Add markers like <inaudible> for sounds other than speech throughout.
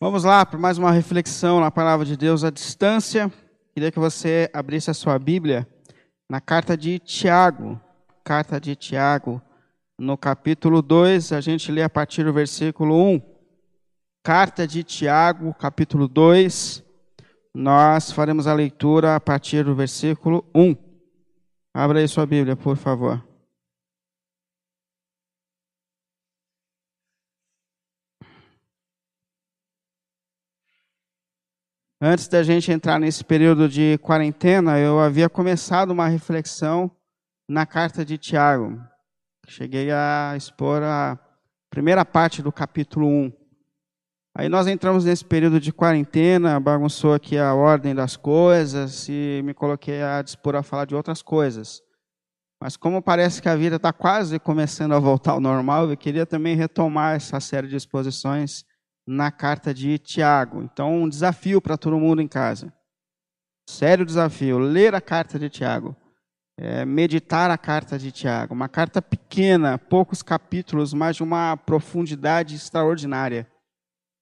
Vamos lá para mais uma reflexão na palavra de Deus à distância. Queria que você abrisse a sua Bíblia na carta de Tiago. Carta de Tiago, no capítulo 2, a gente lê a partir do versículo 1. Carta de Tiago, capítulo 2, nós faremos a leitura a partir do versículo 1. Abra aí sua Bíblia, por favor. Antes da gente entrar nesse período de quarentena, eu havia começado uma reflexão na carta de Tiago. Cheguei a expor a primeira parte do capítulo 1. Aí nós entramos nesse período de quarentena, bagunçou aqui a ordem das coisas e me coloquei a dispor a falar de outras coisas. Mas como parece que a vida está quase começando a voltar ao normal, eu queria também retomar essa série de exposições na carta de Tiago. Então, um desafio para todo mundo em casa. Sério desafio, ler a carta de Tiago. É, meditar a carta de Tiago. Uma carta pequena, poucos capítulos, mas de uma profundidade extraordinária.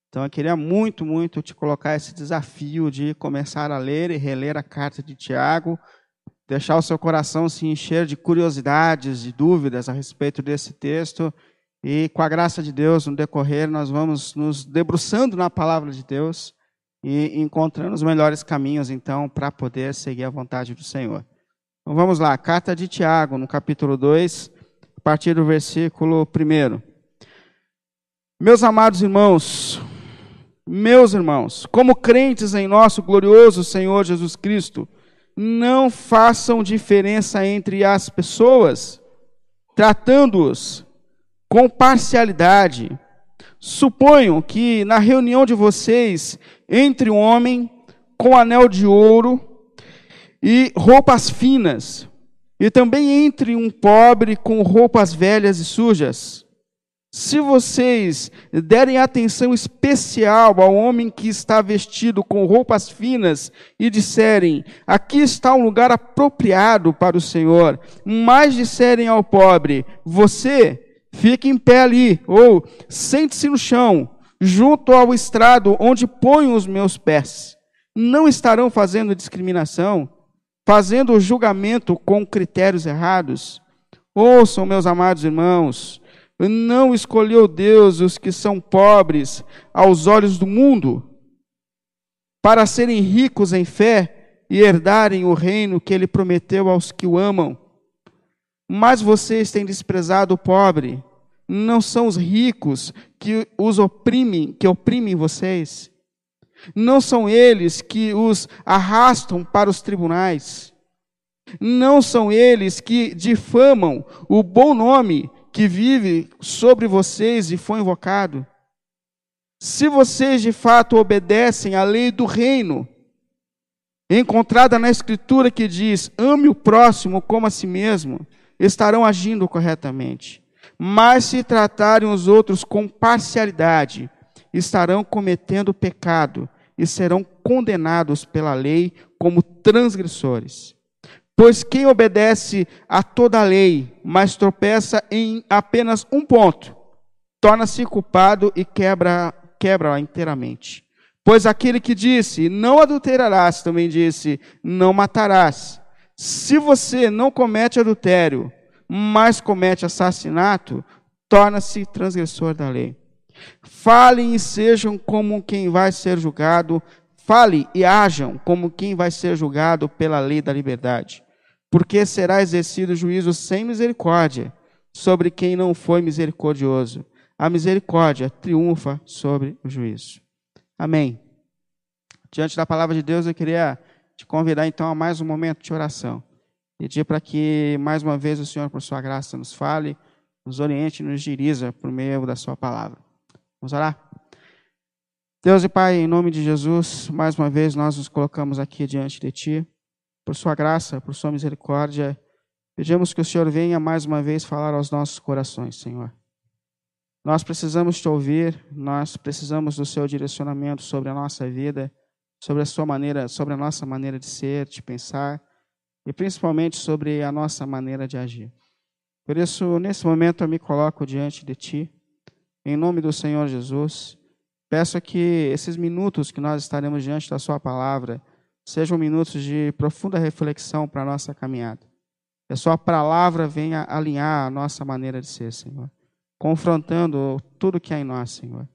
Então eu queria muito, muito te colocar esse desafio de começar a ler e reler a carta de Tiago, deixar o seu coração se encher de curiosidades, de dúvidas a respeito desse texto e com a graça de Deus, no decorrer, nós vamos nos debruçando na palavra de Deus e encontrando os melhores caminhos, então, para poder seguir a vontade do Senhor. Então vamos lá, carta de Tiago, no capítulo 2, a partir do versículo 1. Meus amados irmãos, meus irmãos, como crentes em nosso glorioso Senhor Jesus Cristo, não façam diferença entre as pessoas, tratando-os com parcialidade. Suponham que na reunião de vocês entre um homem com anel de ouro e roupas finas, e também entre um pobre com roupas velhas e sujas. Se vocês derem atenção especial ao homem que está vestido com roupas finas e disserem: Aqui está um lugar apropriado para o Senhor, mas disserem ao pobre: Você Fique em pé ali, ou sente-se no chão, junto ao estrado onde ponho os meus pés. Não estarão fazendo discriminação, fazendo julgamento com critérios errados. Ouçam, meus amados irmãos, não escolheu Deus os que são pobres aos olhos do mundo, para serem ricos em fé e herdarem o reino que ele prometeu aos que o amam. Mas vocês têm desprezado o pobre. Não são os ricos que os oprimem, que oprimem vocês. Não são eles que os arrastam para os tribunais. Não são eles que difamam o bom nome que vive sobre vocês e foi invocado. Se vocês de fato obedecem à lei do reino, encontrada na Escritura que diz: ame o próximo como a si mesmo, estarão agindo corretamente. Mas se tratarem os outros com parcialidade, estarão cometendo pecado e serão condenados pela lei como transgressores. Pois quem obedece a toda a lei, mas tropeça em apenas um ponto, torna-se culpado e quebra quebra inteiramente. Pois aquele que disse, não adulterarás, também disse, não matarás. Se você não comete adultério, mas comete assassinato, torna-se transgressor da lei. Falem e sejam como quem vai ser julgado, fale e hajam como quem vai ser julgado pela lei da liberdade. Porque será exercido juízo sem misericórdia sobre quem não foi misericordioso. A misericórdia triunfa sobre o juízo. Amém. Diante da palavra de Deus, eu queria te convidar então a mais um momento de oração. Pedir para que, mais uma vez, o Senhor, por sua graça, nos fale, nos oriente, nos dirija por meio da sua palavra. Vamos orar? Deus e Pai, em nome de Jesus, mais uma vez nós nos colocamos aqui diante de Ti. Por sua graça, por sua misericórdia, pedimos que o Senhor venha mais uma vez falar aos nossos corações, Senhor. Nós precisamos te ouvir, nós precisamos do seu direcionamento sobre a nossa vida, sobre a sua maneira, sobre a nossa maneira de ser, de pensar e principalmente sobre a nossa maneira de agir. Por isso, nesse momento, eu me coloco diante de Ti, em nome do Senhor Jesus, peço que esses minutos que nós estaremos diante da Sua palavra sejam minutos de profunda reflexão para a nossa caminhada. Que a Sua palavra venha alinhar a nossa maneira de ser, Senhor, confrontando tudo que há em nós, Senhor,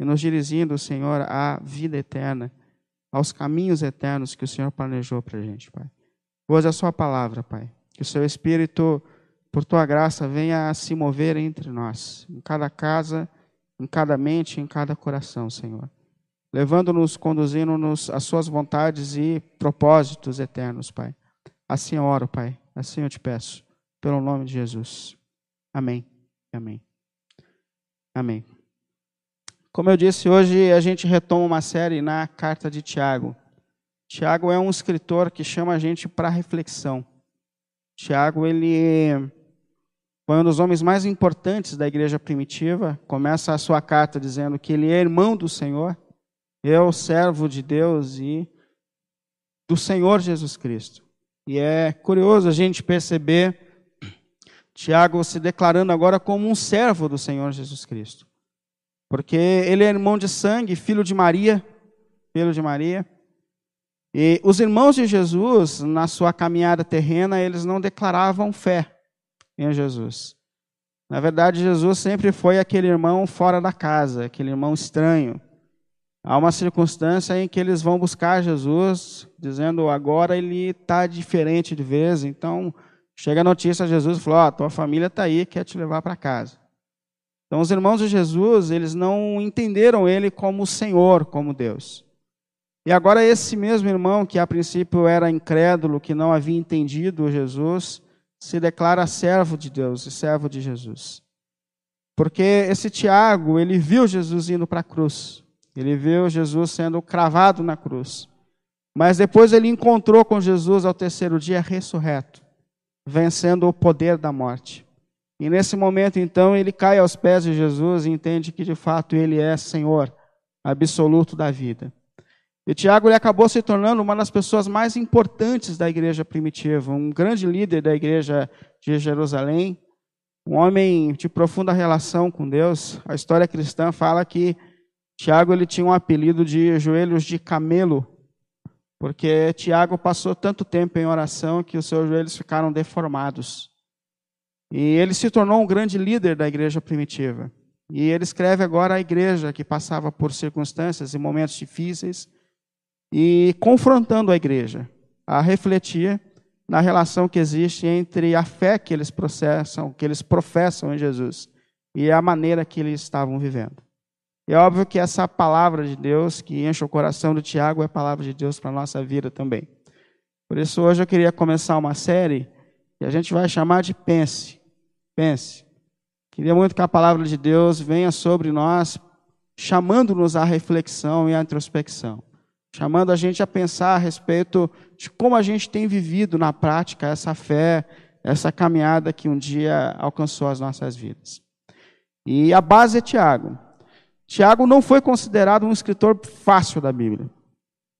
e nos dirigindo, Senhor, à vida eterna, aos caminhos eternos que o Senhor planejou para a gente, Pai. Hoje a Sua palavra, Pai. Que o Seu Espírito, por Tua graça, venha a se mover entre nós, em cada casa, em cada mente, em cada coração, Senhor. Levando-nos, conduzindo-nos às Suas vontades e propósitos eternos, Pai. Assim eu oro, Pai. Assim eu te peço. Pelo nome de Jesus. Amém. Amém. Amém. Como eu disse, hoje a gente retoma uma série na carta de Tiago. Tiago é um escritor que chama a gente para reflexão. Tiago, ele foi um dos homens mais importantes da igreja primitiva. Começa a sua carta dizendo que ele é irmão do Senhor, é o servo de Deus e do Senhor Jesus Cristo. E é curioso a gente perceber Tiago se declarando agora como um servo do Senhor Jesus Cristo. Porque ele é irmão de sangue, filho de Maria, filho de Maria. E os irmãos de Jesus, na sua caminhada terrena, eles não declaravam fé em Jesus. Na verdade, Jesus sempre foi aquele irmão fora da casa, aquele irmão estranho. Há uma circunstância em que eles vão buscar Jesus, dizendo agora ele está diferente de vez. Então, chega a notícia a Jesus e falou: oh, tua família está aí, quer te levar para casa. Então, os irmãos de Jesus, eles não entenderam ele como Senhor, como Deus. E agora, esse mesmo irmão, que a princípio era incrédulo, que não havia entendido Jesus, se declara servo de Deus e servo de Jesus. Porque esse Tiago, ele viu Jesus indo para a cruz. Ele viu Jesus sendo cravado na cruz. Mas depois ele encontrou com Jesus ao terceiro dia ressurreto, vencendo o poder da morte. E nesse momento, então, ele cai aos pés de Jesus e entende que de fato ele é Senhor absoluto da vida. E Tiago ele acabou se tornando uma das pessoas mais importantes da igreja primitiva, um grande líder da igreja de Jerusalém, um homem de profunda relação com Deus. A história cristã fala que Tiago ele tinha um apelido de joelhos de camelo, porque Tiago passou tanto tempo em oração que os seus joelhos ficaram deformados. E ele se tornou um grande líder da igreja primitiva. E ele escreve agora à igreja que passava por circunstâncias e momentos difíceis e confrontando a igreja a refletir na relação que existe entre a fé que eles processam, que eles professam em Jesus e a maneira que eles estavam vivendo. E é óbvio que essa palavra de Deus que enche o coração do Tiago é a palavra de Deus para a nossa vida também. Por isso hoje eu queria começar uma série que a gente vai chamar de Pense. Pense. Queria muito que a palavra de Deus venha sobre nós, chamando-nos à reflexão e à introspecção, chamando a gente a pensar a respeito de como a gente tem vivido na prática essa fé, essa caminhada que um dia alcançou as nossas vidas. E a base é Tiago. Tiago não foi considerado um escritor fácil da Bíblia.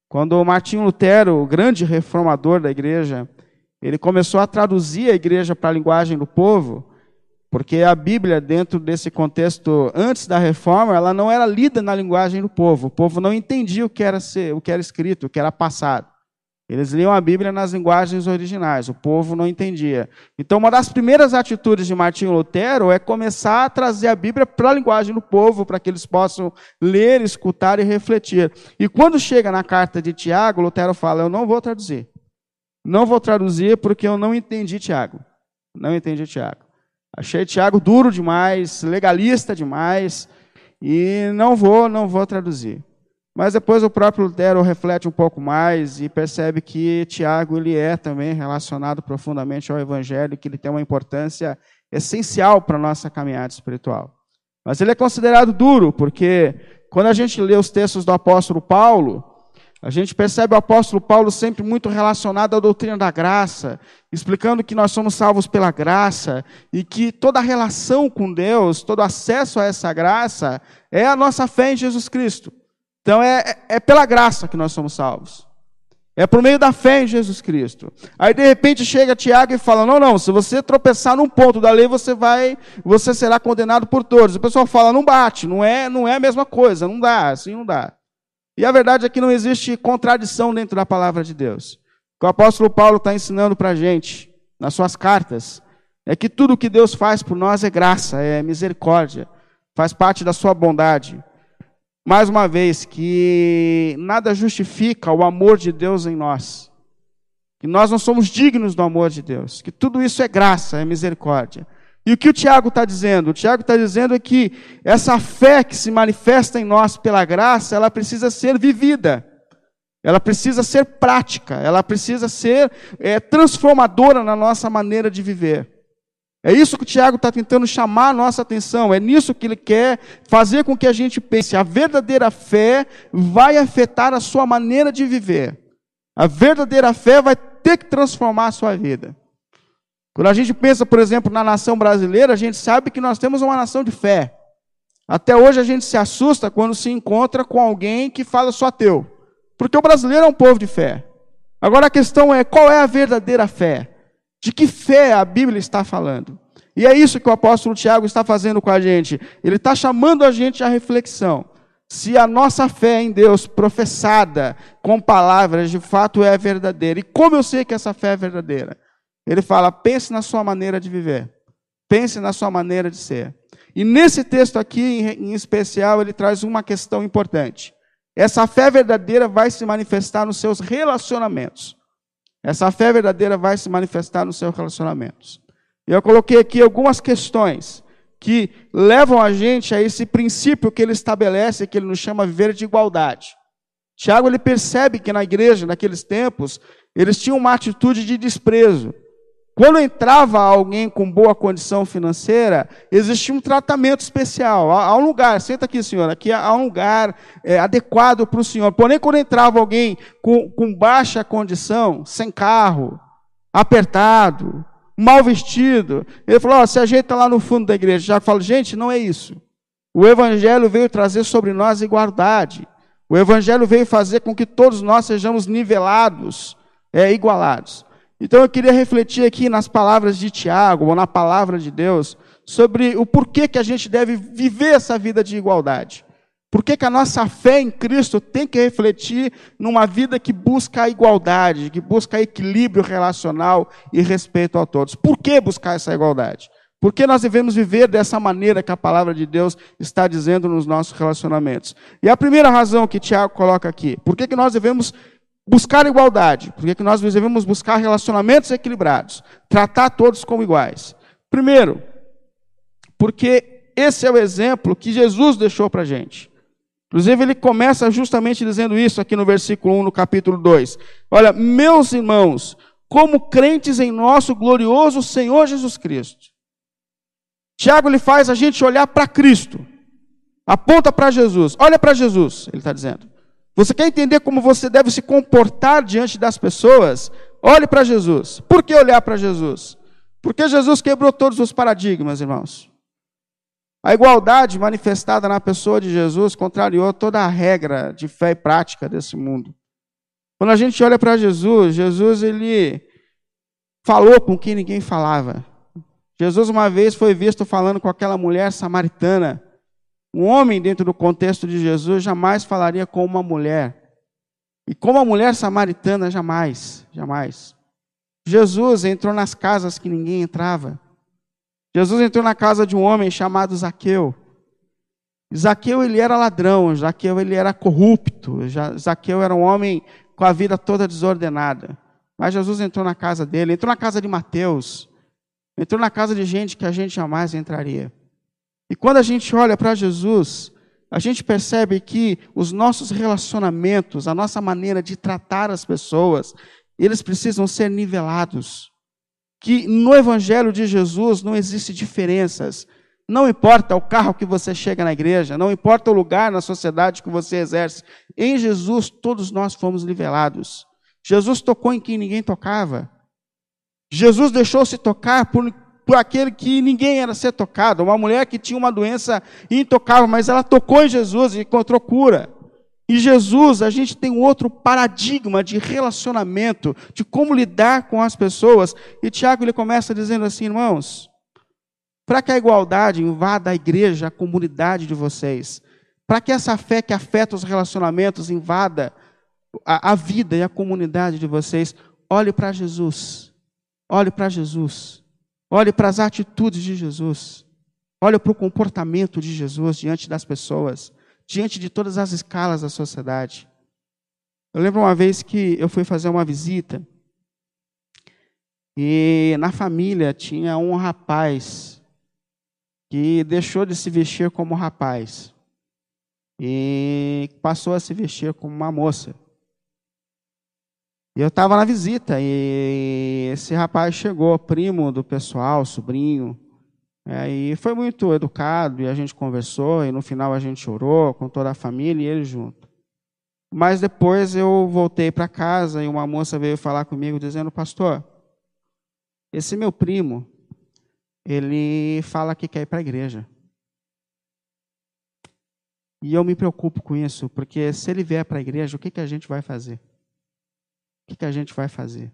Quando Martinho Lutero, o grande reformador da igreja, ele começou a traduzir a igreja para a linguagem do povo, porque a Bíblia, dentro desse contexto antes da reforma, ela não era lida na linguagem do povo. O povo não entendia o que era, ser, o que era escrito, o que era passado. Eles liam a Bíblia nas linguagens originais, o povo não entendia. Então, uma das primeiras atitudes de Martinho Lutero é começar a trazer a Bíblia para a linguagem do povo, para que eles possam ler, escutar e refletir. E quando chega na carta de Tiago, Lutero fala: Eu não vou traduzir. Não vou traduzir porque eu não entendi Tiago. Não entendi Tiago. Achei Tiago duro demais, legalista demais, e não vou, não vou traduzir. Mas depois o próprio Lutero reflete um pouco mais e percebe que Tiago ele é também relacionado profundamente ao Evangelho, que ele tem uma importância essencial para a nossa caminhada espiritual. Mas ele é considerado duro, porque quando a gente lê os textos do apóstolo Paulo, a gente percebe o apóstolo Paulo sempre muito relacionado à doutrina da graça, explicando que nós somos salvos pela graça e que toda relação com Deus, todo acesso a essa graça é a nossa fé em Jesus Cristo. Então é, é, é pela graça que nós somos salvos. É por meio da fé em Jesus Cristo. Aí de repente chega Tiago e fala: "Não, não, se você tropeçar num ponto da lei, você vai, você será condenado por todos". O pessoal fala: "Não bate, não é, não é a mesma coisa, não dá, assim não dá". E a verdade é que não existe contradição dentro da palavra de Deus. O que o apóstolo Paulo está ensinando para a gente, nas suas cartas, é que tudo que Deus faz por nós é graça, é misericórdia, faz parte da sua bondade. Mais uma vez, que nada justifica o amor de Deus em nós. Que nós não somos dignos do amor de Deus. Que tudo isso é graça, é misericórdia. E o que o Tiago está dizendo? O Tiago está dizendo é que essa fé que se manifesta em nós pela graça, ela precisa ser vivida, ela precisa ser prática, ela precisa ser é, transformadora na nossa maneira de viver. É isso que o Tiago está tentando chamar a nossa atenção, é nisso que ele quer fazer com que a gente pense. A verdadeira fé vai afetar a sua maneira de viver. A verdadeira fé vai ter que transformar a sua vida. Quando a gente pensa, por exemplo, na nação brasileira, a gente sabe que nós temos uma nação de fé. Até hoje a gente se assusta quando se encontra com alguém que fala só ateu. Porque o brasileiro é um povo de fé. Agora a questão é: qual é a verdadeira fé? De que fé a Bíblia está falando? E é isso que o apóstolo Tiago está fazendo com a gente. Ele está chamando a gente à reflexão. Se a nossa fé em Deus, professada com palavras, de fato é verdadeira. E como eu sei que essa fé é verdadeira? Ele fala: pense na sua maneira de viver, pense na sua maneira de ser. E nesse texto aqui, em especial, ele traz uma questão importante. Essa fé verdadeira vai se manifestar nos seus relacionamentos. Essa fé verdadeira vai se manifestar nos seus relacionamentos. Eu coloquei aqui algumas questões que levam a gente a esse princípio que ele estabelece, que ele nos chama viver de igualdade. Tiago ele percebe que na igreja, naqueles tempos, eles tinham uma atitude de desprezo. Quando entrava alguém com boa condição financeira, existia um tratamento especial. Há, um lugar, senta aqui, senhor, aqui há um lugar é, adequado para o senhor. Porém, quando entrava alguém com, com baixa condição, sem carro, apertado, mal vestido, ele falou: oh, se ajeita lá no fundo da igreja. Já falo, gente, não é isso. O Evangelho veio trazer sobre nós igualdade. O Evangelho veio fazer com que todos nós sejamos nivelados, é, igualados. Então eu queria refletir aqui nas palavras de Tiago, ou na palavra de Deus, sobre o porquê que a gente deve viver essa vida de igualdade. Por que, que a nossa fé em Cristo tem que refletir numa vida que busca a igualdade, que busca equilíbrio relacional e respeito a todos? Por que buscar essa igualdade? Por que nós devemos viver dessa maneira que a palavra de Deus está dizendo nos nossos relacionamentos? E a primeira razão que Tiago coloca aqui, por que, que nós devemos buscar igualdade, porque que nós devemos buscar relacionamentos equilibrados, tratar todos como iguais. Primeiro, porque esse é o exemplo que Jesus deixou para a gente. Inclusive, ele começa justamente dizendo isso aqui no versículo 1, no capítulo 2. Olha, meus irmãos, como crentes em nosso glorioso Senhor Jesus Cristo. Tiago ele faz a gente olhar para Cristo. Aponta para Jesus. Olha para Jesus, ele está dizendo. Você quer entender como você deve se comportar diante das pessoas? Olhe para Jesus. Por que olhar para Jesus? Porque Jesus quebrou todos os paradigmas, irmãos. A igualdade manifestada na pessoa de Jesus contrariou toda a regra de fé e prática desse mundo. Quando a gente olha para Jesus, Jesus ele falou com quem ninguém falava. Jesus uma vez foi visto falando com aquela mulher samaritana um homem, dentro do contexto de Jesus, jamais falaria com uma mulher. E com uma mulher samaritana, jamais, jamais. Jesus entrou nas casas que ninguém entrava. Jesus entrou na casa de um homem chamado Zaqueu. Zaqueu ele era ladrão, Zaqueu ele era corrupto, Zaqueu era um homem com a vida toda desordenada. Mas Jesus entrou na casa dele, entrou na casa de Mateus, entrou na casa de gente que a gente jamais entraria. E quando a gente olha para Jesus, a gente percebe que os nossos relacionamentos, a nossa maneira de tratar as pessoas, eles precisam ser nivelados. Que no Evangelho de Jesus não existe diferenças. Não importa o carro que você chega na igreja, não importa o lugar na sociedade que você exerce. Em Jesus, todos nós fomos nivelados. Jesus tocou em quem ninguém tocava. Jesus deixou-se tocar por por aquele que ninguém era ser tocado, uma mulher que tinha uma doença intocável, mas ela tocou em Jesus e encontrou cura. Em Jesus, a gente tem outro paradigma de relacionamento, de como lidar com as pessoas. E Tiago ele começa dizendo assim, irmãos, para que a igualdade invada a igreja, a comunidade de vocês, para que essa fé que afeta os relacionamentos invada a, a vida e a comunidade de vocês, olhe para Jesus. Olhe para Jesus. Olhe para as atitudes de Jesus. Olhe para o comportamento de Jesus diante das pessoas, diante de todas as escalas da sociedade. Eu lembro uma vez que eu fui fazer uma visita e na família tinha um rapaz que deixou de se vestir como rapaz e passou a se vestir como uma moça. E eu estava na visita e esse rapaz chegou, primo do pessoal, sobrinho, é, e foi muito educado e a gente conversou e no final a gente orou com toda a família e ele junto. Mas depois eu voltei para casa e uma moça veio falar comigo dizendo, pastor, esse meu primo, ele fala que quer ir para a igreja. E eu me preocupo com isso, porque se ele vier para a igreja, o que, que a gente vai fazer? O que, a gente vai fazer?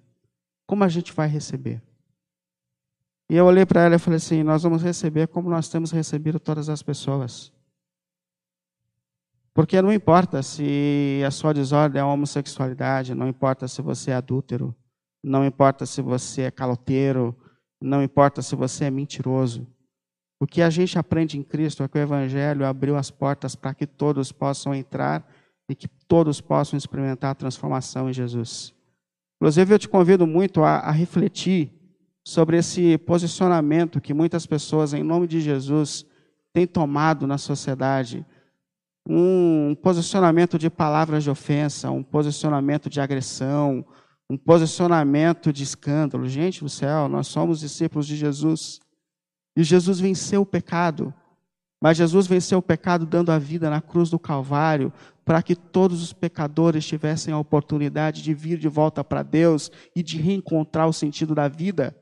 Como a gente vai receber? E eu olhei para ela e falei assim: Nós vamos receber como nós temos recebido todas as pessoas. Porque não importa se a sua desordem é homossexualidade, não importa se você é adúltero, não importa se você é caloteiro, não importa se você é mentiroso. O que a gente aprende em Cristo é que o Evangelho abriu as portas para que todos possam entrar e que todos possam experimentar a transformação em Jesus. Inclusive, eu te convido muito a, a refletir sobre esse posicionamento que muitas pessoas, em nome de Jesus, têm tomado na sociedade. Um posicionamento de palavras de ofensa, um posicionamento de agressão, um posicionamento de escândalo. Gente do céu, nós somos discípulos de Jesus. E Jesus venceu o pecado. Mas Jesus venceu o pecado dando a vida na cruz do Calvário, para que todos os pecadores tivessem a oportunidade de vir de volta para Deus e de reencontrar o sentido da vida.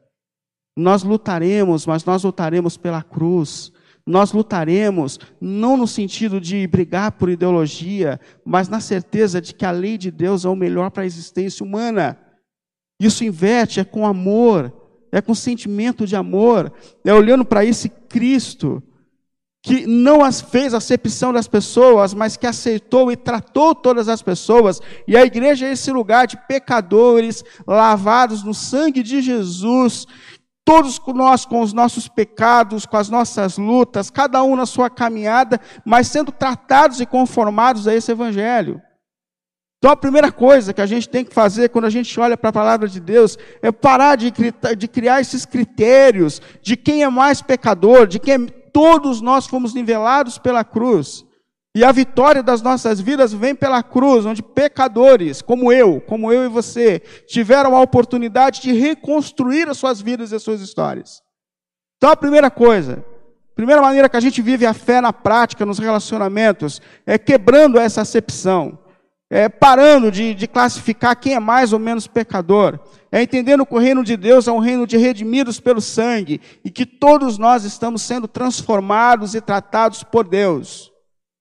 Nós lutaremos, mas nós lutaremos pela cruz. Nós lutaremos não no sentido de brigar por ideologia, mas na certeza de que a lei de Deus é o melhor para a existência humana. Isso inverte, é com amor, é com sentimento de amor, é olhando para esse Cristo que não as fez acepção das pessoas, mas que aceitou e tratou todas as pessoas. E a igreja é esse lugar de pecadores lavados no sangue de Jesus, todos nós com os nossos pecados, com as nossas lutas, cada um na sua caminhada, mas sendo tratados e conformados a esse evangelho. Então a primeira coisa que a gente tem que fazer quando a gente olha para a palavra de Deus é parar de, de criar esses critérios de quem é mais pecador, de quem é, todos nós fomos nivelados pela cruz. E a vitória das nossas vidas vem pela cruz, onde pecadores, como eu, como eu e você, tiveram a oportunidade de reconstruir as suas vidas e as suas histórias. Então a primeira coisa, a primeira maneira que a gente vive a fé na prática, nos relacionamentos, é quebrando essa acepção é, parando de, de classificar quem é mais ou menos pecador, é entendendo que o reino de Deus é um reino de redimidos pelo sangue e que todos nós estamos sendo transformados e tratados por Deus.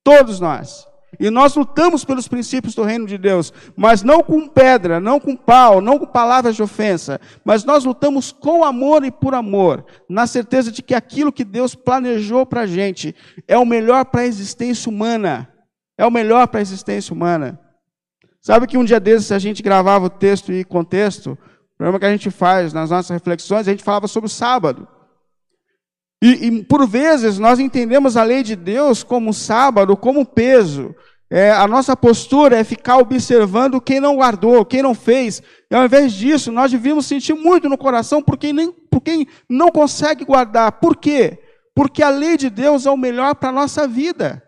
Todos nós. E nós lutamos pelos princípios do reino de Deus, mas não com pedra, não com pau, não com palavras de ofensa, mas nós lutamos com amor e por amor, na certeza de que aquilo que Deus planejou para a gente é o melhor para a existência humana. É o melhor para a existência humana. Sabe que um dia desses a gente gravava o texto e contexto, o programa que a gente faz nas nossas reflexões, a gente falava sobre o sábado. E, e por vezes nós entendemos a lei de Deus como sábado, como peso. É, a nossa postura é ficar observando quem não guardou, quem não fez. E ao invés disso, nós devíamos sentir muito no coração por quem, nem, por quem não consegue guardar. Por quê? Porque a lei de Deus é o melhor para a nossa vida.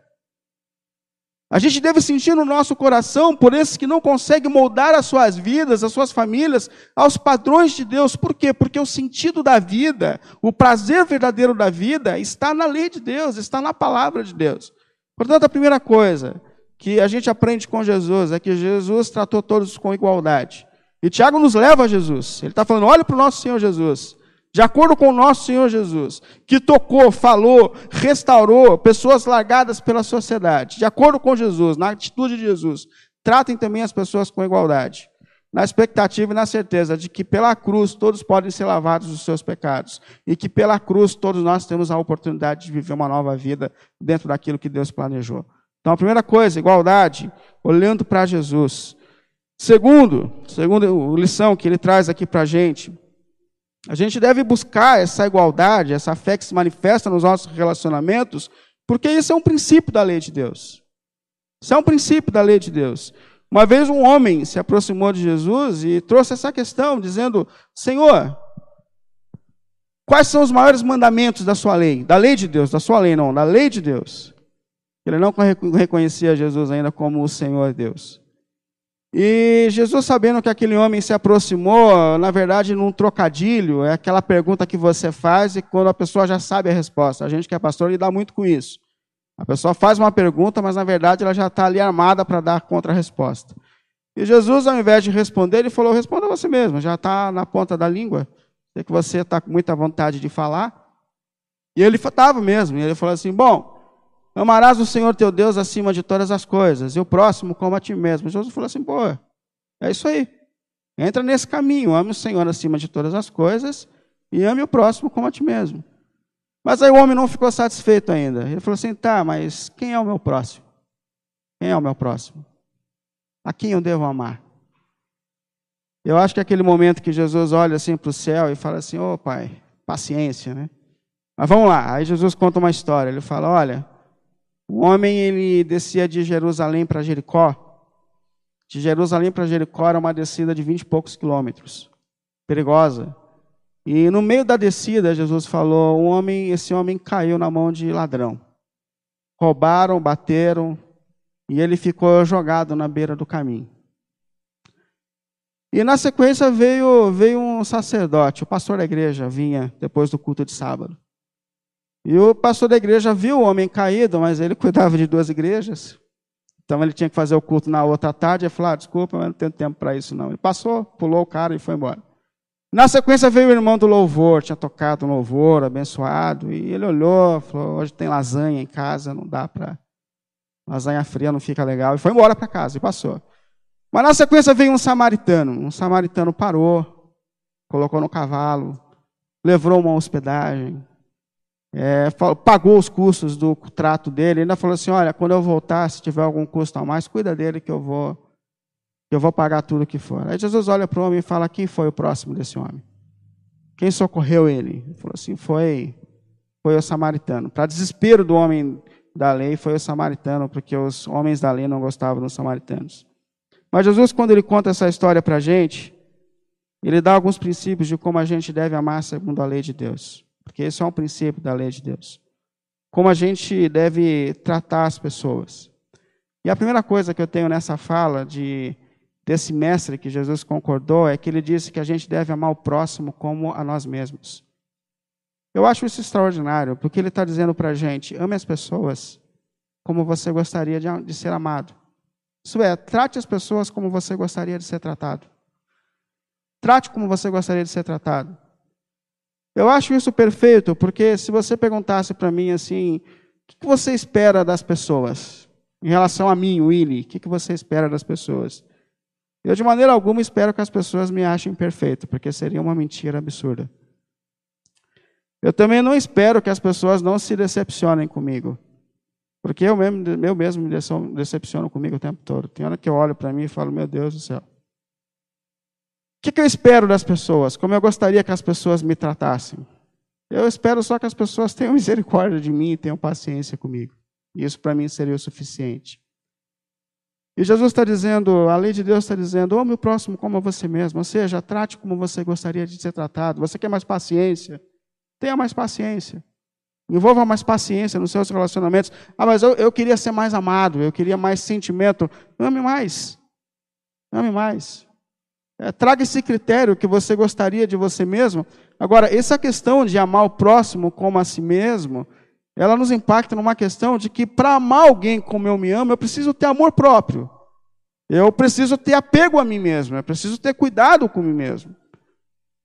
A gente deve sentir no nosso coração por esses que não conseguem moldar as suas vidas, as suas famílias, aos padrões de Deus. Por quê? Porque o sentido da vida, o prazer verdadeiro da vida, está na lei de Deus, está na palavra de Deus. Portanto, a primeira coisa que a gente aprende com Jesus é que Jesus tratou todos com igualdade. E Tiago nos leva a Jesus. Ele está falando: olha para o nosso Senhor Jesus. De acordo com o nosso Senhor Jesus, que tocou, falou, restaurou pessoas largadas pela sociedade, de acordo com Jesus, na atitude de Jesus, tratem também as pessoas com igualdade, na expectativa e na certeza de que pela cruz todos podem ser lavados dos seus pecados e que pela cruz todos nós temos a oportunidade de viver uma nova vida dentro daquilo que Deus planejou. Então, a primeira coisa, igualdade, olhando para Jesus. Segundo, segunda lição que ele traz aqui para a gente, a gente deve buscar essa igualdade, essa fé que se manifesta nos nossos relacionamentos, porque isso é um princípio da lei de Deus. Isso é um princípio da lei de Deus. Uma vez um homem se aproximou de Jesus e trouxe essa questão, dizendo: Senhor, quais são os maiores mandamentos da sua lei? Da lei de Deus, da sua lei não, da lei de Deus. Ele não reconhecia Jesus ainda como o Senhor Deus. E Jesus, sabendo que aquele homem se aproximou, na verdade, num trocadilho, é aquela pergunta que você faz e quando a pessoa já sabe a resposta. A gente que é pastor lida muito com isso. A pessoa faz uma pergunta, mas na verdade ela já está ali armada para dar contra-resposta. E Jesus, ao invés de responder, ele falou: responda você mesmo, já está na ponta da língua. Sei que você está com muita vontade de falar. E ele estava mesmo. E ele falou assim: Bom, Amarás o Senhor teu Deus acima de todas as coisas, e o próximo como a ti mesmo. Jesus falou assim: pô, é isso aí. Entra nesse caminho, ame o Senhor acima de todas as coisas e ame o próximo como a ti mesmo. Mas aí o homem não ficou satisfeito ainda. Ele falou assim: tá, mas quem é o meu próximo? Quem é o meu próximo? A quem eu devo amar? Eu acho que é aquele momento que Jesus olha assim para o céu e fala assim: ô oh, pai, paciência, né? Mas vamos lá. Aí Jesus conta uma história. Ele fala: olha. O homem ele descia de Jerusalém para Jericó. De Jerusalém para Jericó era uma descida de vinte e poucos quilômetros, perigosa. E no meio da descida, Jesus falou: um homem, esse homem caiu na mão de ladrão. Roubaram, bateram, e ele ficou jogado na beira do caminho. E na sequência veio, veio um sacerdote, o pastor da igreja vinha depois do culto de sábado. E o pastor da igreja viu o homem caído, mas ele <laughs> cuidava de duas igrejas. Então ele tinha que fazer o culto na outra tarde. Ele falou: ah, desculpa, mas não tenho tempo para isso não. Ele passou, pulou o cara e foi embora. Na sequência veio o irmão do louvor, tinha tocado um louvor, abençoado, e ele olhou, falou: hoje tem lasanha em casa, não dá para. Lasanha fria não fica legal. E foi embora para casa e passou. Mas na sequência veio um samaritano. Um samaritano parou, colocou no cavalo, levou uma hospedagem, é, pagou os custos do trato dele, ainda falou assim: olha, quando eu voltar, se tiver algum custo a mais, cuida dele que eu vou, eu vou pagar tudo que for. Aí Jesus olha para o homem e fala: quem foi o próximo desse homem? Quem socorreu ele? Ele falou assim: foi, foi o samaritano. Para desespero do homem da lei, foi o samaritano, porque os homens da lei não gostavam dos samaritanos. Mas Jesus, quando ele conta essa história para a gente, ele dá alguns princípios de como a gente deve amar segundo a lei de Deus. Porque esse é um princípio da lei de Deus. Como a gente deve tratar as pessoas. E a primeira coisa que eu tenho nessa fala de desse mestre que Jesus concordou é que ele disse que a gente deve amar o próximo como a nós mesmos. Eu acho isso extraordinário, porque ele está dizendo para a gente: ame as pessoas como você gostaria de, de ser amado. Isso é, trate as pessoas como você gostaria de ser tratado. Trate como você gostaria de ser tratado. Eu acho isso perfeito, porque se você perguntasse para mim assim, o que você espera das pessoas? Em relação a mim, Willy, o que você espera das pessoas? Eu, de maneira alguma, espero que as pessoas me achem perfeito, porque seria uma mentira absurda. Eu também não espero que as pessoas não se decepcionem comigo. Porque eu mesmo, eu mesmo me decepciono comigo o tempo todo. Tem hora que eu olho para mim e falo, meu Deus do céu que, que eu espero das pessoas? Como eu gostaria que as pessoas me tratassem? Eu espero só que as pessoas tenham <laughs> misericórdia de mim e tenham paciência comigo. Isso para mim seria o suficiente. E Jesus está dizendo, a lei de Deus está dizendo, ame o próximo como a você mesmo, ou seja, trate como você gostaria de ser tratado. Você quer mais paciência? Tenha mais paciência. Envolva mais paciência nos seus relacionamentos. Ah, mas eu, eu queria ser mais amado, eu queria mais sentimento. Ame mais. Ame mais. É, traga esse critério que você gostaria de você mesmo. Agora, essa questão de amar o próximo como a si mesmo, ela nos impacta numa questão de que para amar alguém como eu me amo, eu preciso ter amor próprio. Eu preciso ter apego a mim mesmo, eu preciso ter cuidado com mim mesmo.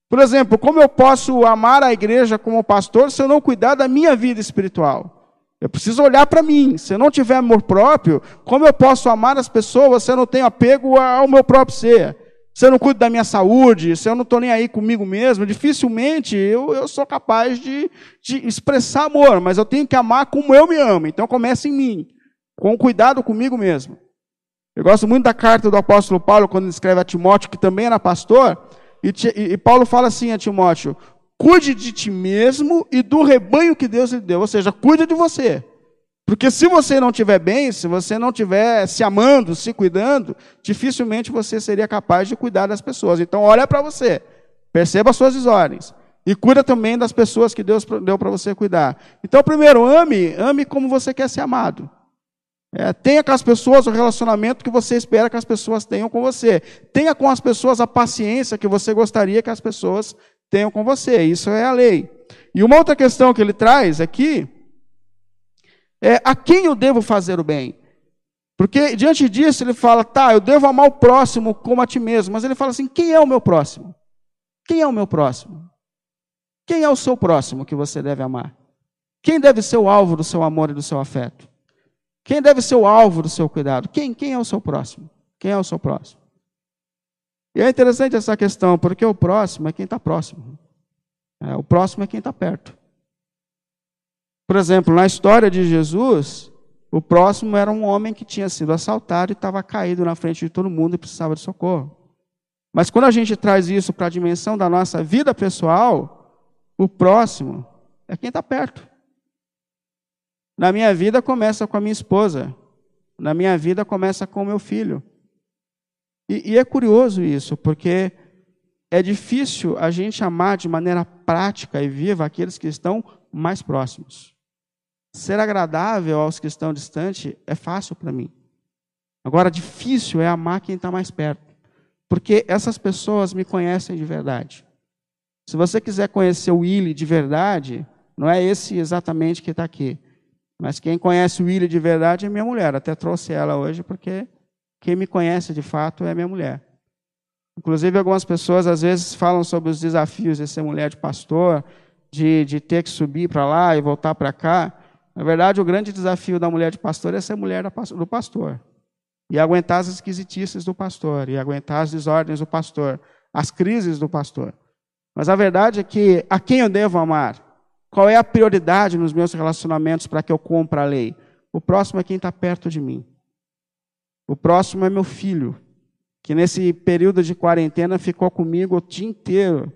Por exemplo, como eu posso amar a igreja como pastor se eu não cuidar da minha vida espiritual? Eu preciso olhar para mim. Se eu não tiver amor próprio, como eu posso amar as pessoas se eu não tenho apego ao meu próprio ser? Se eu não cuido da minha saúde, se eu não estou nem aí comigo mesmo, dificilmente eu, eu sou capaz de, de expressar amor, mas eu tenho que amar como eu me amo. Então começa em mim, com cuidado comigo mesmo. Eu gosto muito da carta do apóstolo Paulo, quando ele escreve a Timóteo, que também era pastor, e, e Paulo fala assim a Timóteo: Cuide de ti mesmo e do rebanho que Deus lhe deu. Ou seja, cuide de você. Porque se você não estiver bem, se você não estiver se amando, se cuidando, dificilmente você seria capaz de cuidar das pessoas. Então, olha para você, perceba as suas desordens. E cuida também das pessoas que Deus deu para você cuidar. Então, primeiro, ame, ame como você quer ser amado. É, tenha com as pessoas o relacionamento que você espera que as pessoas tenham com você. Tenha com as pessoas a paciência que você gostaria que as pessoas tenham com você. Isso é a lei. E uma outra questão que ele traz aqui é a quem eu devo fazer o bem. Porque diante disso ele fala, tá, eu devo amar o próximo como a ti mesmo. Mas ele fala assim: quem é o meu próximo? Quem é o meu próximo? Quem é o seu próximo que você deve amar? Quem deve ser o alvo do seu amor e do seu afeto? Quem deve ser o alvo do seu cuidado? Quem, quem é o seu próximo? Quem é o seu próximo? E é interessante essa questão, porque o próximo é quem está próximo. É, o próximo é quem está perto. Por exemplo, na história de Jesus, o próximo era um homem que tinha sido assaltado e estava caído na frente de todo mundo e precisava de socorro. Mas quando a gente traz isso para a dimensão da nossa vida pessoal, o próximo é quem está perto. Na minha vida começa com a minha esposa. Na minha vida começa com o meu filho. E, e é curioso isso, porque é difícil a gente amar de maneira prática e viva aqueles que estão mais próximos. Ser agradável aos que estão distantes é fácil para mim. Agora, difícil é amar quem está mais perto, porque essas pessoas me conhecem de verdade. Se você quiser conhecer o Willy de verdade, não é esse exatamente que está aqui. Mas quem conhece o Willy de verdade é minha mulher. Até trouxe ela hoje porque quem me conhece de fato é minha mulher. Inclusive, algumas pessoas às vezes falam sobre os desafios de ser mulher de pastor, de, de ter que subir para lá e voltar para cá. Na verdade, o grande desafio da mulher de pastor é ser mulher do pastor. E aguentar as esquisitices do pastor, e aguentar as desordens do pastor, as crises do pastor. Mas a verdade é que a quem eu devo amar? Qual é a prioridade nos meus relacionamentos para que eu cumpra a lei? O próximo é quem está perto de mim. O próximo é meu filho, que nesse período de quarentena ficou comigo o dia inteiro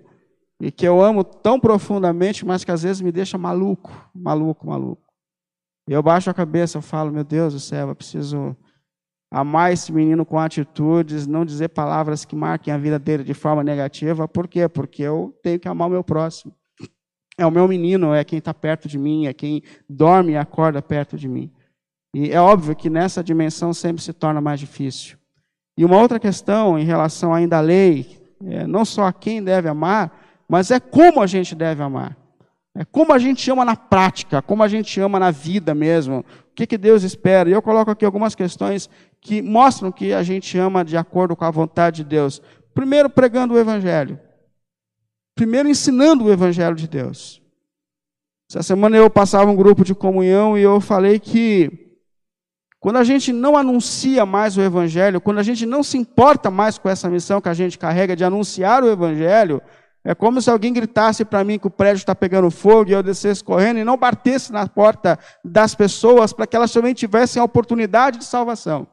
e que eu amo tão profundamente, mas que às vezes me deixa maluco, maluco, maluco. Eu baixo a cabeça, eu falo, meu Deus do céu, eu preciso amar esse menino com atitudes, não dizer palavras que marquem a vida dele de forma negativa. Por quê? Porque eu tenho que amar o meu próximo. É o meu menino, é quem está perto de mim, é quem dorme e acorda perto de mim. E é óbvio que nessa dimensão sempre se torna mais difícil. E uma outra questão em relação ainda à lei, é não só a quem deve amar, mas é como a gente deve amar. É como a gente ama na prática, como a gente ama na vida mesmo. O que, que Deus espera? E eu coloco aqui algumas questões que mostram que a gente ama de acordo com a vontade de Deus. Primeiro, pregando o Evangelho. Primeiro, ensinando o Evangelho de Deus. Essa semana eu passava um grupo de comunhão e eu falei que quando a gente não anuncia mais o Evangelho, quando a gente não se importa mais com essa missão que a gente carrega de anunciar o Evangelho, é como se alguém gritasse para mim que o prédio está pegando fogo e eu descesse correndo e não batesse na porta das pessoas para que elas também tivessem a oportunidade de salvação.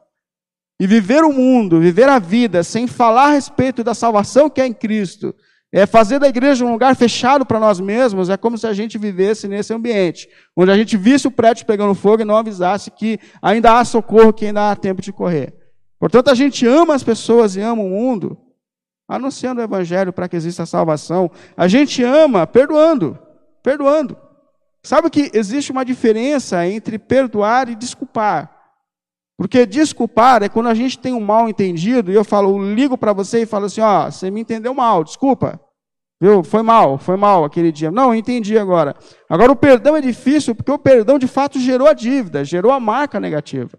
E viver o mundo, viver a vida sem falar a respeito da salvação que é em Cristo, é fazer da igreja um lugar fechado para nós mesmos, é como se a gente vivesse nesse ambiente, onde a gente visse o prédio pegando fogo e não avisasse que ainda há socorro, que ainda há tempo de correr. Portanto, a gente ama as pessoas e ama o mundo, anunciando o evangelho para que exista salvação. A gente ama perdoando, perdoando. Sabe que existe uma diferença entre perdoar e desculpar. Porque desculpar é quando a gente tem um mal entendido e eu falo, eu ligo para você e falo assim, ó, você me entendeu mal, desculpa. Viu? Foi mal, foi mal aquele dia. Não, entendi agora. Agora o perdão é difícil porque o perdão de fato gerou a dívida, gerou a marca negativa.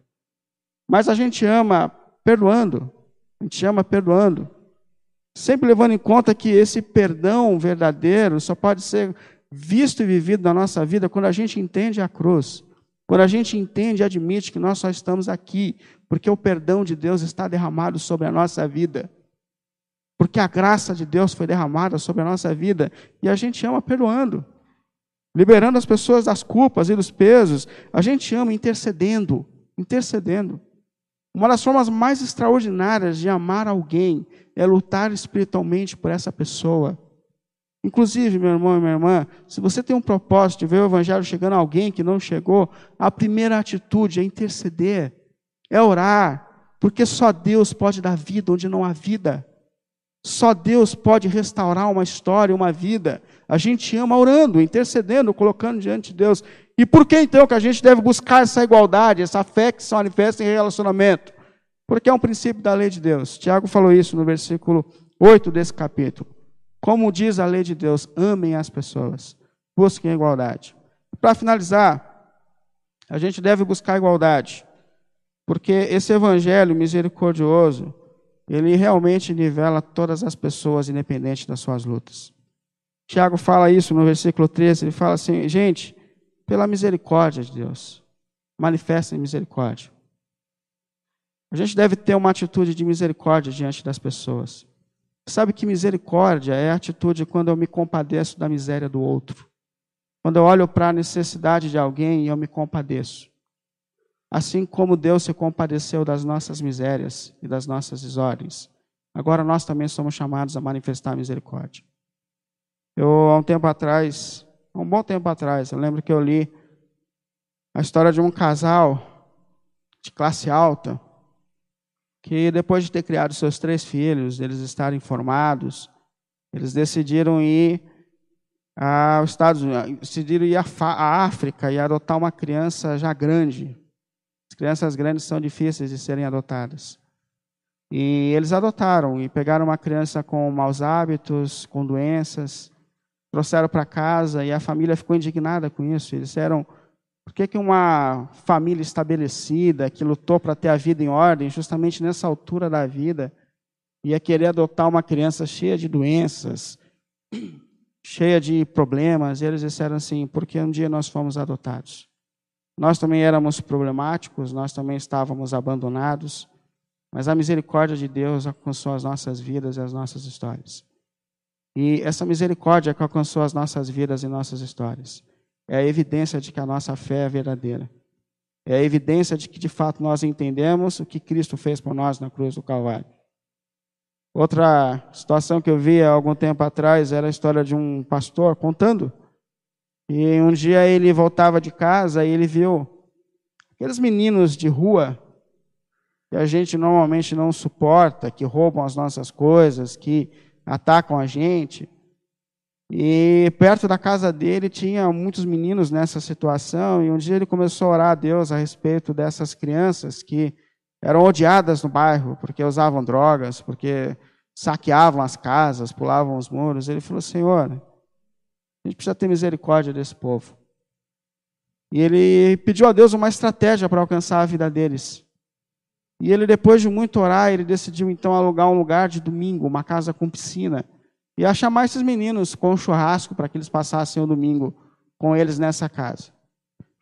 Mas a gente ama perdoando. A gente ama perdoando. Sempre levando em conta que esse perdão verdadeiro só pode ser visto e vivido na nossa vida quando a gente entende a cruz. Quando a gente entende e admite que nós só estamos aqui porque o perdão de Deus está derramado sobre a nossa vida. Porque a graça de Deus foi derramada sobre a nossa vida e a gente ama perdoando, liberando as pessoas das culpas e dos pesos. A gente ama intercedendo, intercedendo. Uma das formas mais extraordinárias de amar alguém é lutar espiritualmente por essa pessoa. Inclusive, meu irmão e minha irmã, se você tem um propósito de ver o evangelho chegando a alguém que não chegou, a primeira atitude é interceder, é orar, porque só Deus pode dar vida onde não há vida. Só Deus pode restaurar uma história, uma vida. A gente ama orando, intercedendo, colocando diante de Deus. E por que então que a gente deve buscar essa igualdade, essa fé que se manifesta em relacionamento? Porque é um princípio da lei de Deus. Tiago falou isso no versículo 8 desse capítulo. Como diz a lei de Deus, amem as pessoas, busquem a igualdade. Para finalizar, a gente deve buscar a igualdade, porque esse evangelho misericordioso, ele realmente nivela todas as pessoas, independente das suas lutas. Tiago fala isso no versículo 13, ele fala assim: gente, pela misericórdia de Deus, manifestem misericórdia. A gente deve ter uma atitude de misericórdia diante das pessoas. Sabe que misericórdia é a atitude quando eu me compadeço da miséria do outro. Quando eu olho para a necessidade de alguém e eu me compadeço. Assim como Deus se compadeceu das nossas misérias e das nossas desordens, agora nós também somos chamados a manifestar misericórdia. Eu, há um tempo atrás, há um bom tempo atrás, eu lembro que eu li a história de um casal de classe alta, que depois de ter criado seus três filhos, eles estarem formados, eles decidiram ir aos Estados Unidos, decidiram ir à África e adotar uma criança já grande. As crianças grandes são difíceis de serem adotadas. E eles adotaram e pegaram uma criança com maus hábitos, com doenças, trouxeram para casa e a família ficou indignada com isso. Eles disseram: por que, que uma família estabelecida, que lutou para ter a vida em ordem, justamente nessa altura da vida, ia querer adotar uma criança cheia de doenças, <clears throat> cheia de problemas? E eles disseram assim: porque um dia nós fomos adotados. Nós também éramos problemáticos, nós também estávamos abandonados, mas a misericórdia de Deus alcançou as nossas vidas e as nossas histórias. E essa misericórdia que alcançou as nossas vidas e nossas histórias é a evidência de que a nossa fé é verdadeira. É a evidência de que, de fato, nós entendemos o que Cristo fez por nós na cruz do Calvário. Outra situação que eu vi há algum tempo atrás era a história de um pastor contando. E um dia ele voltava de casa e ele viu aqueles meninos de rua que a gente normalmente não suporta, que roubam as nossas coisas, que atacam a gente. E perto da casa dele tinha muitos meninos nessa situação, e um dia ele começou a orar a Deus a respeito dessas crianças que eram odiadas no bairro, porque usavam drogas, porque saqueavam as casas, pulavam os muros. Ele falou: Senhor, a gente precisa ter misericórdia desse povo. E ele pediu a Deus uma estratégia para alcançar a vida deles. E ele, depois de muito orar, ele decidiu então alugar um lugar de domingo, uma casa com piscina e a chamar esses meninos com um churrasco para que eles passassem o domingo com eles nessa casa.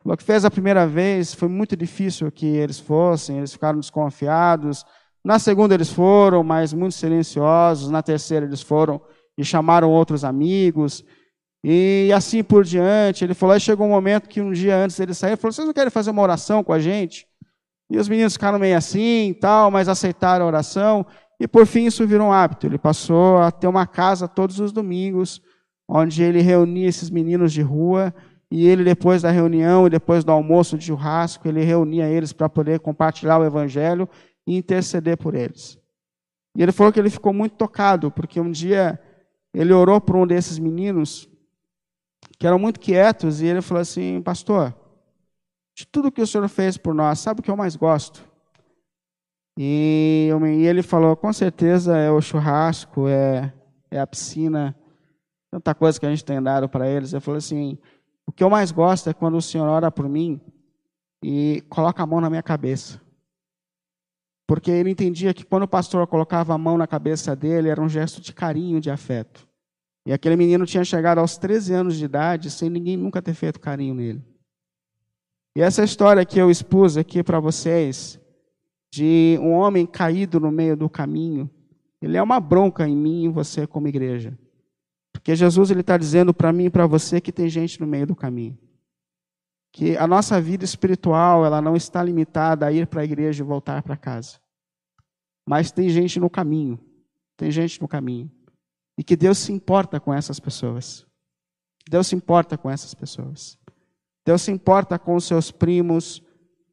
Falou que fez a primeira vez, foi muito difícil que eles fossem, eles ficaram desconfiados. Na segunda eles foram, mas muito silenciosos. Na terceira eles foram e chamaram outros amigos. E assim por diante. Ele falou, aí chegou um momento que um dia antes dele sair, ele falou, vocês não querem fazer uma oração com a gente? E os meninos ficaram meio assim, tal, mas aceitaram a oração. E por fim isso virou um hábito. Ele passou a ter uma casa todos os domingos, onde ele reunia esses meninos de rua, e ele depois da reunião e depois do almoço de churrasco, ele reunia eles para poder compartilhar o evangelho e interceder por eles. E ele falou que ele ficou muito tocado, porque um dia ele orou por um desses meninos que eram muito quietos, e ele falou assim: Pastor, de tudo que o senhor fez por nós, sabe o que eu mais gosto? E, e ele falou, com certeza é o churrasco, é, é a piscina, tanta coisa que a gente tem dado para eles. Eu falei assim, o que eu mais gosto é quando o Senhor ora por mim e coloca a mão na minha cabeça. porque ele entendia que quando o pastor colocava a mão na cabeça dele, era um gesto de carinho, de afeto. E aquele menino tinha chegado aos 13 anos de idade sem ninguém nunca ter feito carinho nele. E essa história que eu expus aqui para vocês, de um homem caído no meio do caminho, ele é uma bronca em mim e em você como igreja. Porque Jesus está dizendo para mim e para você que tem gente no meio do caminho. Que a nossa vida espiritual ela não está limitada a ir para a igreja e voltar para casa. Mas tem gente no caminho. Tem gente no caminho. E que Deus se importa com essas pessoas. Deus se importa com essas pessoas. Deus se importa com os seus primos.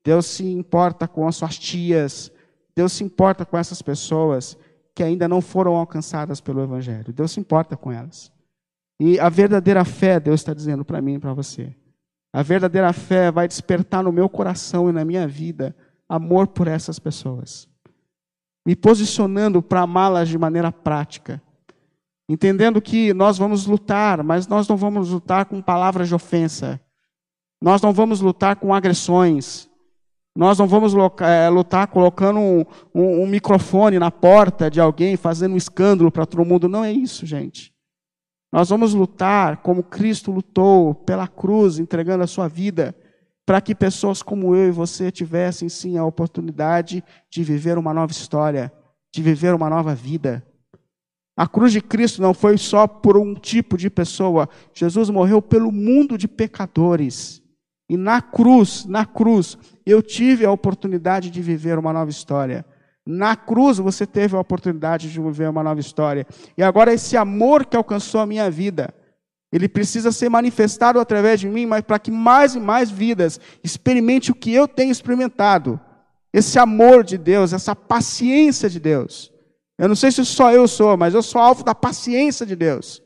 Deus se importa com as suas tias. Deus se importa com essas pessoas que ainda não foram alcançadas pelo Evangelho. Deus se importa com elas. E a verdadeira fé, Deus está dizendo para mim e para você. A verdadeira fé vai despertar no meu coração e na minha vida amor por essas pessoas. Me posicionando para amá-las de maneira prática entendendo que nós vamos lutar, mas nós não vamos lutar com palavras de ofensa, nós não vamos lutar com agressões, nós não vamos eh, lutar colocando um, um, um microfone na porta de alguém, fazendo um escândalo para todo mundo. Não é isso, gente. Nós vamos lutar como Cristo lutou pela cruz, entregando a sua vida, para que pessoas como eu e você tivessem sim a oportunidade de viver uma nova história, de viver uma nova vida. A cruz de Cristo não foi só por um tipo de pessoa. Jesus morreu pelo mundo de pecadores. E na cruz, na cruz, eu tive a oportunidade de viver uma nova história. Na cruz você teve a oportunidade de viver uma nova história. E agora esse amor que alcançou a minha vida, ele precisa ser manifestado através de mim, mas para que mais e mais vidas experimente o que eu tenho experimentado. Esse amor de Deus, essa paciência de Deus. Eu não sei se só eu sou, mas eu sou alvo da paciência de Deus.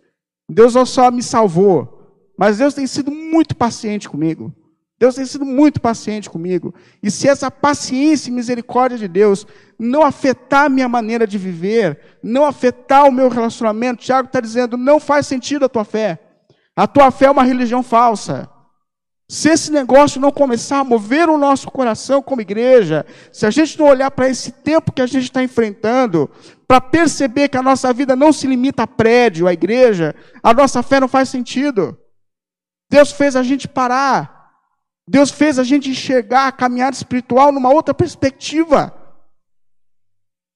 Deus não só me salvou, mas Deus tem sido muito paciente comigo. Deus tem sido muito paciente comigo. E se essa paciência e misericórdia de Deus não afetar a minha maneira de viver, não afetar o meu relacionamento, Tiago está dizendo, não faz sentido a tua fé. A tua fé é uma religião falsa. Se esse negócio não começar a mover o nosso coração como igreja, se a gente não olhar para esse tempo que a gente está enfrentando, para perceber que a nossa vida não se limita a prédio, a igreja, a nossa fé não faz sentido. Deus fez a gente parar. Deus fez a gente enxergar a caminhada espiritual numa outra perspectiva.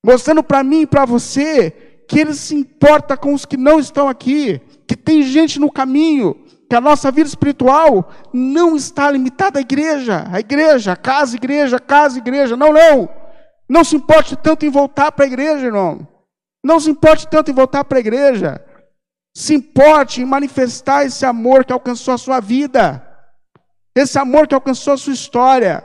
Mostrando para mim e para você que Ele se importa com os que não estão aqui, que tem gente no caminho, que a nossa vida espiritual não está limitada à igreja, à igreja, casa, igreja, casa, igreja. Não, não. Não se importe tanto em voltar para a igreja, irmão. Não se importe tanto em voltar para a igreja. Se importe em manifestar esse amor que alcançou a sua vida. Esse amor que alcançou a sua história.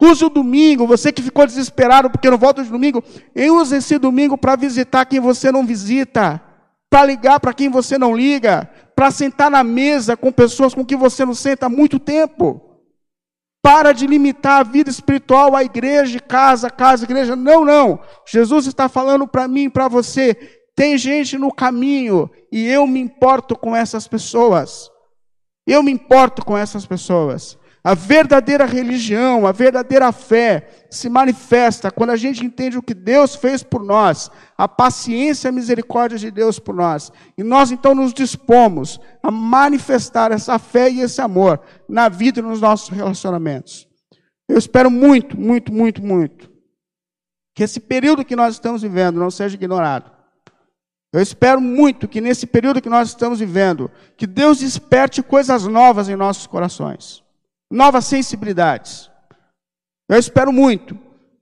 Use o domingo, você que ficou desesperado porque não volta de domingo, use esse domingo para visitar quem você não visita, para ligar para quem você não liga, para sentar na mesa com pessoas com quem você não senta há muito tempo. Para de limitar a vida espiritual à igreja, casa, casa, igreja. Não, não. Jesus está falando para mim e para você. Tem gente no caminho e eu me importo com essas pessoas. Eu me importo com essas pessoas. A verdadeira religião, a verdadeira fé se manifesta quando a gente entende o que Deus fez por nós, a paciência e a misericórdia de Deus por nós. E nós então nos dispomos a manifestar essa fé e esse amor na vida e nos nossos relacionamentos. Eu espero muito, muito, muito, muito que esse período que nós estamos vivendo não seja ignorado. Eu espero muito que nesse período que nós estamos vivendo, que Deus desperte coisas novas em nossos corações novas sensibilidades. Eu espero muito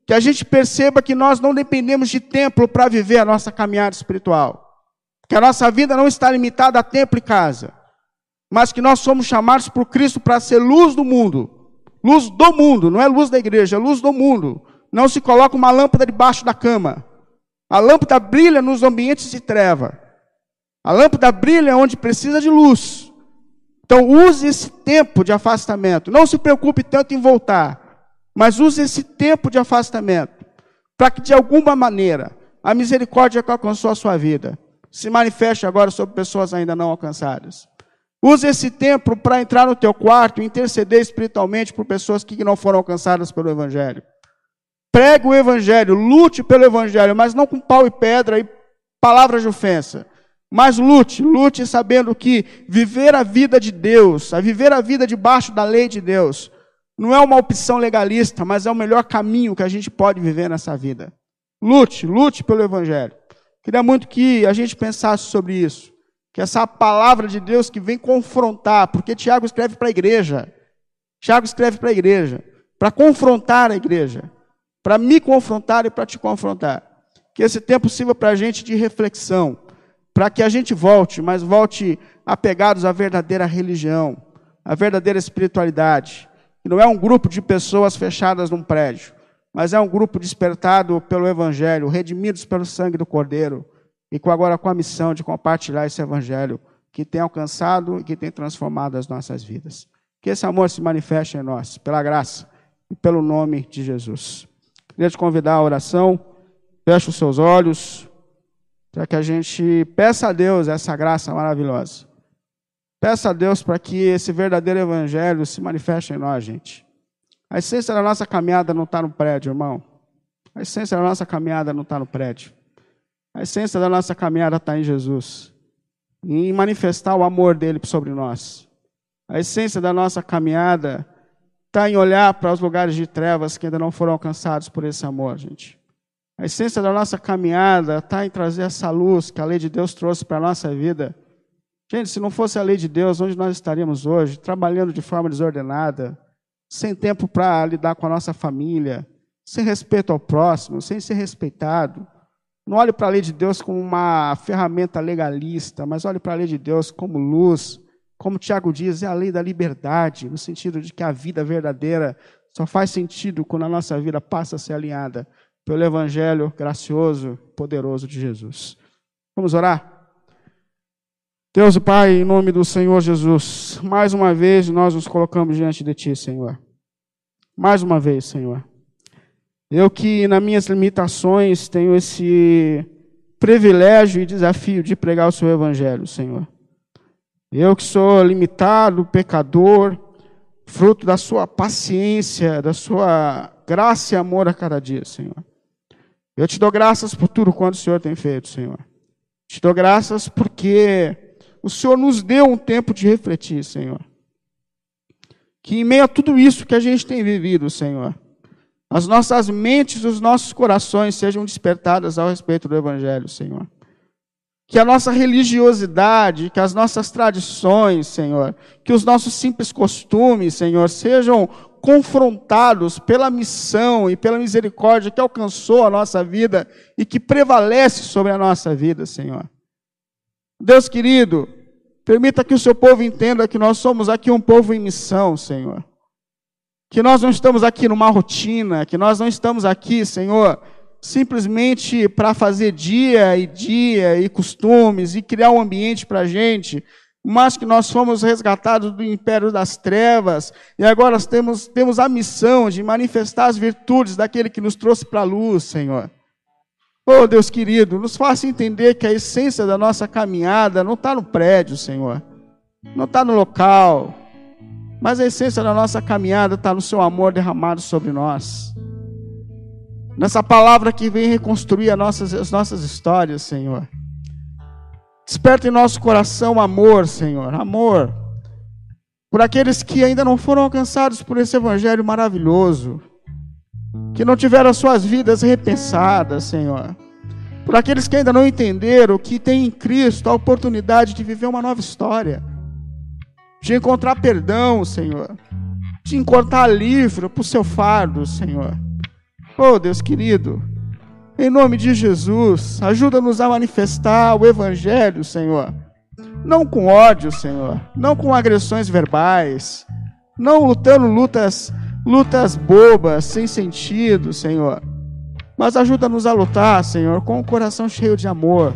que a gente perceba que nós não dependemos de templo para viver a nossa caminhada espiritual. Que a nossa vida não está limitada a templo e casa. Mas que nós somos chamados por Cristo para ser luz do mundo. Luz do mundo, não é luz da igreja, é luz do mundo. Não se coloca uma lâmpada debaixo da cama. A lâmpada brilha nos ambientes de treva. A lâmpada brilha onde precisa de luz. Então, use esse tempo de afastamento. Não se preocupe tanto em voltar, mas use esse tempo de afastamento para que, de alguma maneira, a misericórdia que alcançou a sua vida se manifeste agora sobre pessoas ainda não alcançadas. Use esse tempo para entrar no teu quarto e interceder espiritualmente por pessoas que não foram alcançadas pelo Evangelho. pregue o evangelho, lute pelo evangelho, mas não com pau e pedra e palavras de ofensa. Mas lute, lute sabendo que viver a vida de Deus, a viver a vida debaixo da lei de Deus, não é uma opção legalista, mas é o melhor caminho que a gente pode viver nessa vida. Lute, lute pelo Evangelho. Queria muito que a gente pensasse sobre isso. Que essa palavra de Deus que vem confrontar, porque Tiago escreve para a igreja. Tiago escreve para a igreja, para confrontar a igreja, para me confrontar e para te confrontar. Que esse tempo sirva para a gente de reflexão, para que a gente volte, mas volte apegados à verdadeira religião, à verdadeira espiritualidade e não é um grupo de pessoas fechadas num prédio, mas é um grupo despertado pelo Evangelho, redimidos pelo sangue do Cordeiro, e com agora com a missão de compartilhar esse Evangelho que tem alcançado e que tem transformado as nossas vidas. Que esse amor se manifeste em nós, pela graça e pelo nome de Jesus. Queria te convidar à oração, feche os seus olhos, para que a gente peça a Deus essa graça maravilhosa. Peça a Deus para que esse verdadeiro evangelho se manifeste em nós, gente. A essência da nossa caminhada não está no prédio, irmão. A essência da nossa caminhada não está no prédio. A essência da nossa caminhada está em Jesus. Em manifestar o amor dele sobre nós. A essência da nossa caminhada está em olhar para os lugares de trevas que ainda não foram alcançados por esse amor, gente. A essência da nossa caminhada está em trazer essa luz que a lei de Deus trouxe para a nossa vida Gente, se não fosse a lei de Deus, onde nós estaríamos hoje? Trabalhando de forma desordenada, sem tempo para lidar com a nossa família, sem respeito ao próximo, sem ser respeitado. Não olhe para a lei de Deus como uma ferramenta legalista, mas olhe para a lei de Deus como luz. Como Tiago diz, é a lei da liberdade, no sentido de que a vida verdadeira só faz sentido quando a nossa vida passa a ser alinhada pelo Evangelho gracioso, poderoso de Jesus. Vamos orar? Deus Pai, em nome do Senhor Jesus, mais uma vez nós nos colocamos diante de Ti, Senhor. Mais uma vez, Senhor. Eu que, nas minhas limitações, tenho esse privilégio e desafio de pregar o Seu Evangelho, Senhor. Eu que sou limitado, pecador, fruto da Sua paciência, da Sua graça e amor a cada dia, Senhor. Eu te dou graças por tudo quanto o Senhor tem feito, Senhor. Te dou graças porque o Senhor nos deu um tempo de refletir, Senhor. Que em meio a tudo isso que a gente tem vivido, Senhor, as nossas mentes os nossos corações sejam despertadas ao respeito do Evangelho, Senhor. Que a nossa religiosidade, que as nossas tradições, Senhor, que os nossos simples costumes, Senhor, sejam confrontados pela missão e pela misericórdia que alcançou a nossa vida e que prevalece sobre a nossa vida, Senhor. Deus querido, permita que o seu povo entenda que nós somos aqui um povo em missão, Senhor. Que nós não estamos aqui numa rotina, que nós não estamos aqui, Senhor, simplesmente para fazer dia e dia e costumes e criar um ambiente para a gente, mas que nós fomos resgatados do império das trevas e agora temos, temos a missão de manifestar as virtudes daquele que nos trouxe para a luz, Senhor. Oh, Deus querido, nos faça entender que a essência da nossa caminhada não está no prédio, Senhor, não está no local, mas a essência da nossa caminhada está no Seu amor derramado sobre nós. Nessa palavra que vem reconstruir as nossas, as nossas histórias, Senhor. Desperta em nosso coração amor, Senhor, amor, por aqueles que ainda não foram alcançados por esse Evangelho maravilhoso que não tiveram as suas vidas repensadas, Senhor. Por aqueles que ainda não entenderam que tem em Cristo a oportunidade de viver uma nova história, de encontrar perdão, Senhor, de encontrar livro para o seu fardo, Senhor. Oh, Deus querido, em nome de Jesus, ajuda-nos a manifestar o Evangelho, Senhor. Não com ódio, Senhor, não com agressões verbais, não lutando lutas lutas bobas, sem sentido, Senhor. Mas ajuda-nos a lutar, Senhor, com o coração cheio de amor,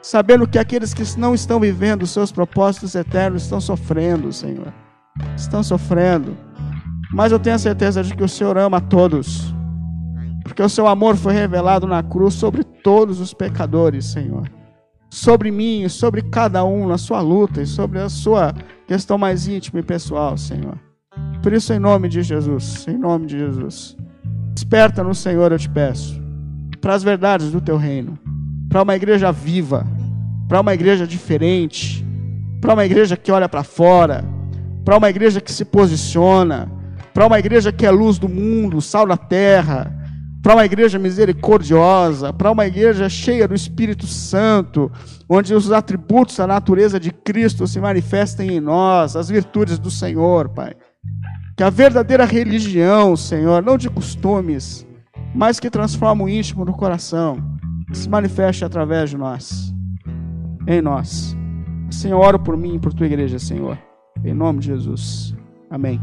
sabendo que aqueles que não estão vivendo os seus propósitos eternos estão sofrendo, Senhor. Estão sofrendo. Mas eu tenho a certeza de que o Senhor ama todos. Porque o seu amor foi revelado na cruz sobre todos os pecadores, Senhor. Sobre mim, sobre cada um na sua luta e sobre a sua questão mais íntima e pessoal, Senhor. Por isso, em nome de Jesus, em nome de Jesus, Desperta no Senhor, eu te peço, para as verdades do teu reino, para uma igreja viva, para uma igreja diferente, para uma igreja que olha para fora, para uma igreja que se posiciona, para uma igreja que é luz do mundo, sal da terra, para uma igreja misericordiosa, para uma igreja cheia do Espírito Santo, onde os atributos da natureza de Cristo se manifestem em nós, as virtudes do Senhor, Pai. Que a verdadeira religião, Senhor, não de costumes, mas que transforma o íntimo do coração, se manifeste através de nós, em nós. Senhor, oro por mim e por tua igreja, Senhor. Em nome de Jesus. Amém.